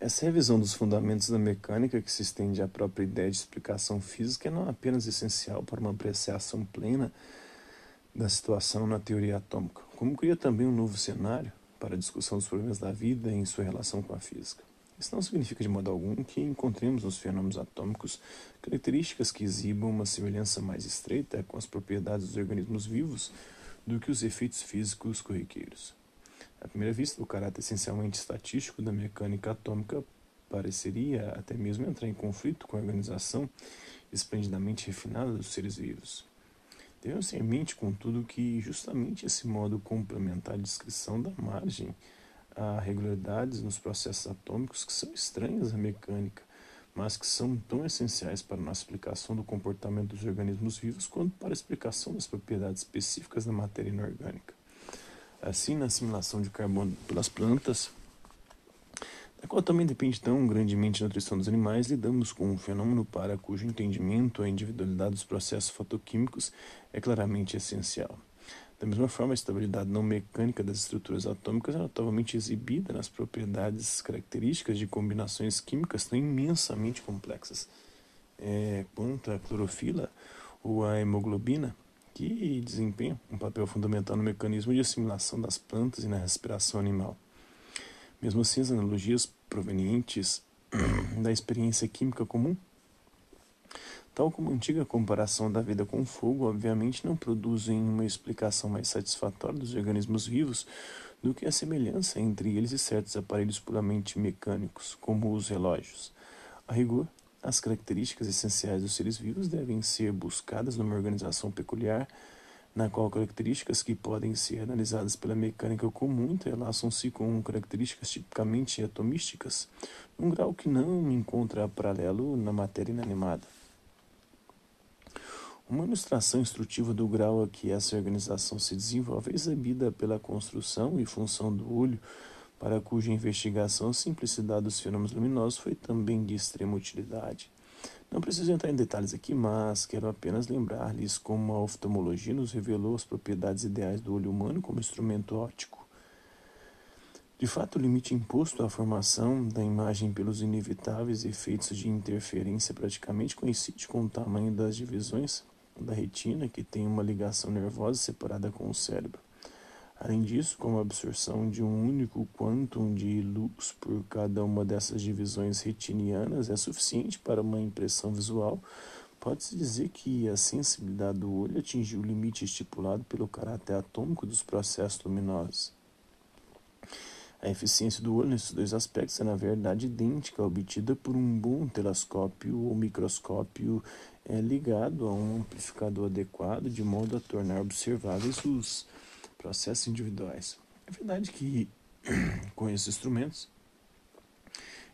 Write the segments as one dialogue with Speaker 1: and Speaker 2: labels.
Speaker 1: Essa revisão dos fundamentos da mecânica, que se estende à própria ideia de explicação física, é não apenas essencial para uma apreciação plena da situação na teoria atômica, como cria também um novo cenário para a discussão dos problemas da vida em sua relação com a física. Isso não significa de modo algum que encontremos nos fenômenos atômicos características que exibam uma semelhança mais estreita com as propriedades dos organismos vivos do que os efeitos físicos corriqueiros. À primeira vista, o caráter essencialmente estatístico da mecânica atômica pareceria até mesmo entrar em conflito com a organização esplendidamente refinada dos seres vivos. Devemos ter em mente, contudo, que justamente esse modo complementar de descrição dá margem a regularidades nos processos atômicos que são estranhas à mecânica, mas que são tão essenciais para a nossa explicação do comportamento dos organismos vivos quanto para a explicação das propriedades específicas da matéria inorgânica. Assim, na assimilação de carbono pelas plantas, da qual também depende tão grandemente a nutrição dos animais, lidamos com um fenômeno para cujo entendimento a individualidade dos processos fotoquímicos é claramente essencial. Da mesma forma, a estabilidade não mecânica das estruturas atômicas é notavelmente exibida nas propriedades características de combinações químicas tão imensamente complexas é, quanto a clorofila ou a hemoglobina, que desempenham um papel fundamental no mecanismo de assimilação das plantas e na respiração animal. Mesmo assim, as analogias provenientes da experiência química comum Tal como a antiga comparação da vida com o fogo, obviamente não produzem uma explicação mais satisfatória dos organismos vivos do que a semelhança entre eles e certos aparelhos puramente mecânicos, como os relógios. A rigor, as características essenciais dos seres vivos devem ser buscadas numa organização peculiar, na qual características que podem ser analisadas pela mecânica comum entrelaçam-se com características tipicamente atomísticas, num grau que não encontra paralelo na matéria inanimada. Uma ilustração instrutiva do grau a que essa organização se desenvolve é exibida pela construção e função do olho, para cuja investigação a simplicidade dos fenômenos luminosos foi também de extrema utilidade. Não preciso entrar em detalhes aqui, mas quero apenas lembrar-lhes como a oftalmologia nos revelou as propriedades ideais do olho humano como instrumento óptico. De fato, o limite imposto à formação da imagem pelos inevitáveis efeitos de interferência praticamente coincide com o tamanho das divisões da retina, que tem uma ligação nervosa separada com o cérebro. Além disso, como a absorção de um único quantum de luz por cada uma dessas divisões retinianas é suficiente para uma impressão visual, pode-se dizer que a sensibilidade do olho atingiu o limite estipulado pelo caráter atômico dos processos luminosos. A eficiência do olho nesses dois aspectos é, na verdade, idêntica à obtida por um bom telescópio ou microscópio é, ligado a um amplificador adequado, de modo a tornar observáveis os processos individuais. É verdade que, com esses instrumentos,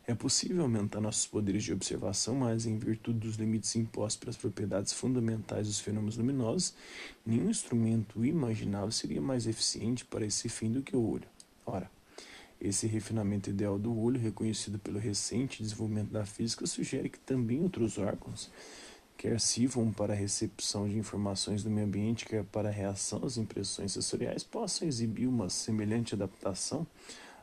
Speaker 1: é possível aumentar nossos poderes de observação, mas em virtude dos limites impostos pelas propriedades fundamentais dos fenômenos luminosos, nenhum instrumento imaginável seria mais eficiente para esse fim do que o olho. Ora, esse refinamento ideal do olho, reconhecido pelo recente desenvolvimento da física, sugere que também outros órgãos, quer sirvam para a recepção de informações do meio ambiente, quer para a reação às impressões sensoriais, possam exibir uma semelhante adaptação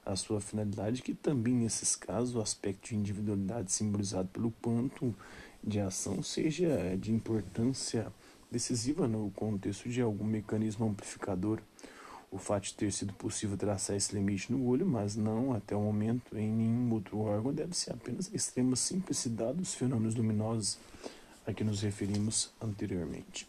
Speaker 1: à sua finalidade, que também, nesses casos, o aspecto de individualidade simbolizado pelo quanto de ação seja de importância decisiva no contexto de algum mecanismo amplificador. O fato de ter sido possível traçar esse limite no olho, mas não até o momento em nenhum outro órgão, deve ser apenas a extrema simplicidade dos fenômenos luminosos a que nos referimos anteriormente.